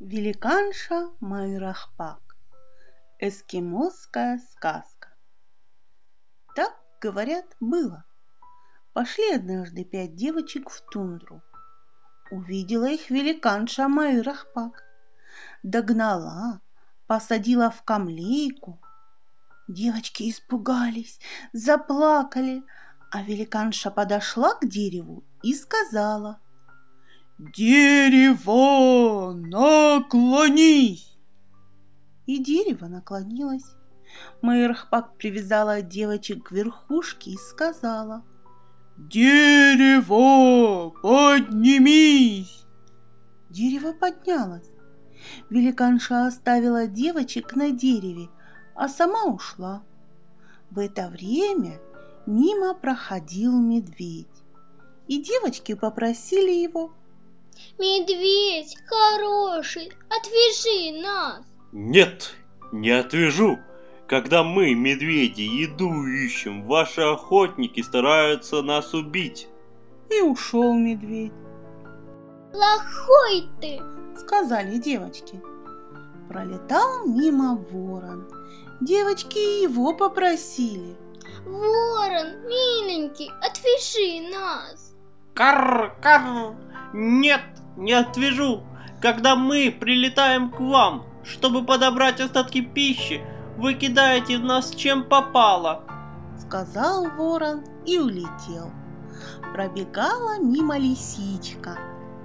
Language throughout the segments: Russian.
Великанша Майрахпак. Эскимосская сказка. Так, говорят, было. Пошли однажды пять девочек в тундру. Увидела их великанша Майрахпак. Догнала, посадила в камлейку. Девочки испугались, заплакали, а великанша подошла к дереву и сказала – «Дерево, наклонись!» И дерево наклонилось. Майрхпак привязала девочек к верхушке и сказала «Дерево, поднимись!» Дерево поднялось. Великанша оставила девочек на дереве, а сама ушла. В это время мимо проходил медведь, и девочки попросили его Медведь хороший, отвяжи нас. Нет, не отвяжу. Когда мы, медведи, еду ищем, ваши охотники стараются нас убить. И ушел медведь. Плохой ты, сказали девочки. Пролетал мимо ворон. Девочки его попросили. Ворон, миленький, отвяжи нас. Карр, карр, нет, не отвяжу. Когда мы прилетаем к вам, чтобы подобрать остатки пищи, вы кидаете в нас чем попало. Сказал ворон и улетел. Пробегала мимо лисичка.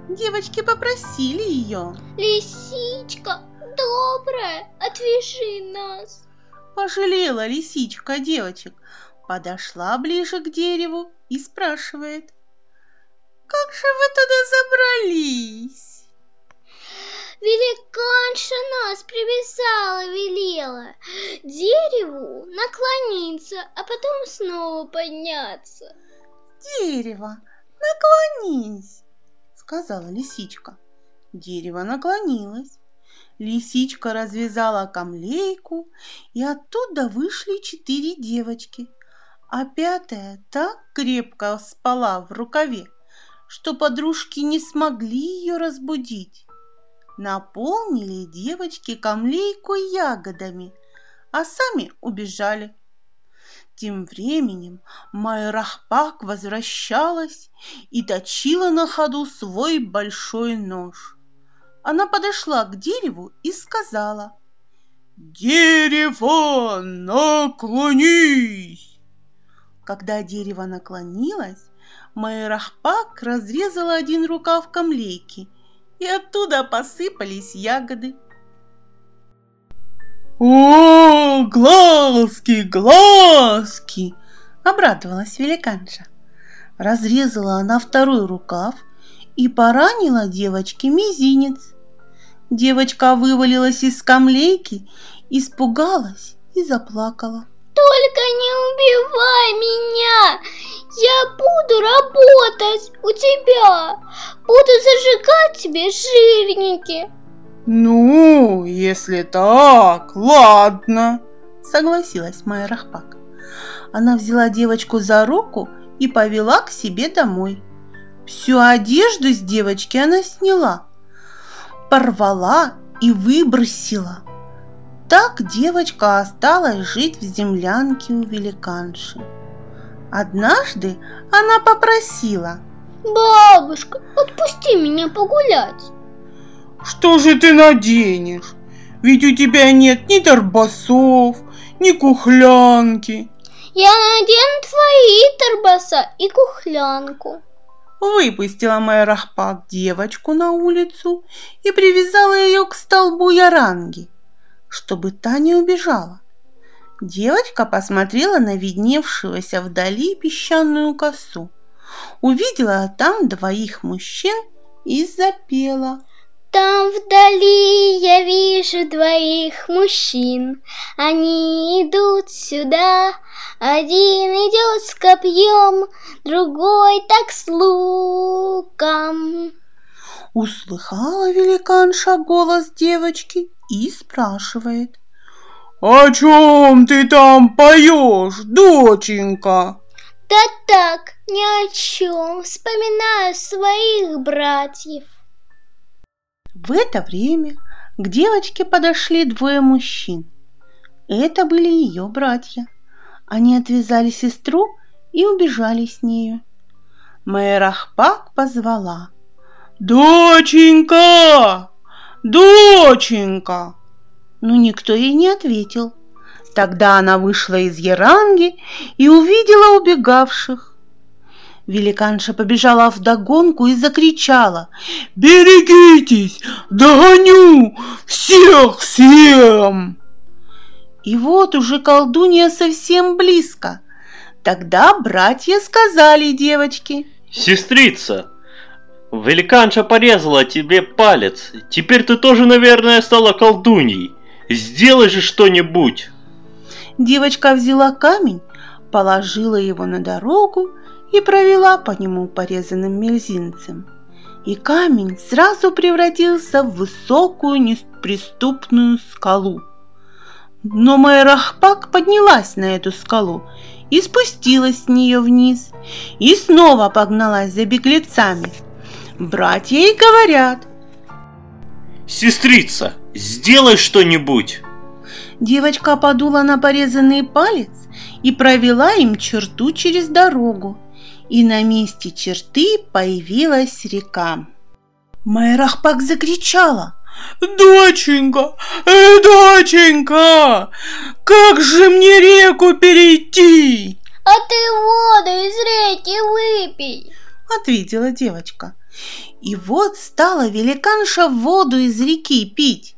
Девочки попросили ее. Лисичка, добрая, отвяжи нас. Пожалела лисичка девочек. Подошла ближе к дереву и спрашивает. Как же вы туда забрались? Великанша нас привязала, велела дереву наклониться, а потом снова подняться. Дерево, наклонись, сказала лисичка. Дерево наклонилось. Лисичка развязала камлейку, и оттуда вышли четыре девочки, а пятая так крепко спала в рукаве, что подружки не смогли ее разбудить. Наполнили девочки камлейку ягодами, а сами убежали. Тем временем Майрахпак возвращалась и точила на ходу свой большой нож. Она подошла к дереву и сказала «Дерево, наклонись!» Когда дерево наклонилось, Майрахпак разрезала один рукав камлейки, и оттуда посыпались ягоды. «О, глазки, глазки!» — обрадовалась великанша. Разрезала она второй рукав и поранила девочке мизинец. Девочка вывалилась из камлейки, испугалась и заплакала. Только не убивай меня! Я буду работать у тебя! Буду зажигать тебе жирники!» «Ну, если так, ладно!» Согласилась моя Рахпак. Она взяла девочку за руку и повела к себе домой. Всю одежду с девочки она сняла, порвала и выбросила. Так девочка осталась жить в землянке у великанши. Однажды она попросила. «Бабушка, отпусти меня погулять!» «Что же ты наденешь? Ведь у тебя нет ни торбасов, ни кухлянки!» «Я надену твои торбаса и кухлянку!» Выпустила моя Рахпак девочку на улицу и привязала ее к столбу яранги чтобы та не убежала. Девочка посмотрела на видневшегося вдали песчаную косу, увидела там двоих мужчин и запела. Там вдали я вижу двоих мужчин, они идут сюда, один идет с копьем, другой так с луком. Услыхала великанша голос девочки и спрашивает. «О чем ты там поешь, доченька?» «Да так, ни о чем, вспоминаю своих братьев». В это время К девочке подошли двое мужчин. Это были ее братья. Они отвязали сестру и убежали с нею. Майрахпак позвала. «Доченька! Доченька!» Но никто ей не ответил. Тогда она вышла из Яранги и увидела убегавших. Великанша побежала вдогонку и закричала «Берегитесь! Догоню! Всех всем!» И вот уже колдунья совсем близко. Тогда братья сказали девочке Сестрица, великанша порезала тебе палец. Теперь ты тоже, наверное, стала колдуньей. Сделай же что-нибудь. Девочка взяла камень, положила его на дорогу и провела по нему порезанным мельзинцем. И камень сразу превратился в высокую неприступную скалу. Но Майрахпак поднялась на эту скалу и спустилась с нее вниз, и снова погналась за беглецами. Братья ей говорят. Сестрица, сделай что-нибудь. Девочка подула на порезанный палец и провела им черту через дорогу и на месте черты появилась река. Майрахпак закричала. «Доченька, э, доченька, как же мне реку перейти?» А ты воду из реки выпей. Ответила девочка. И вот стала великанша воду из реки пить.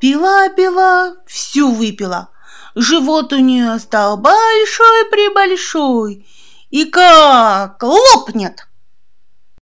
Пила-пила, всю выпила. Живот у нее стал большой-пребольшой, и как лопнет.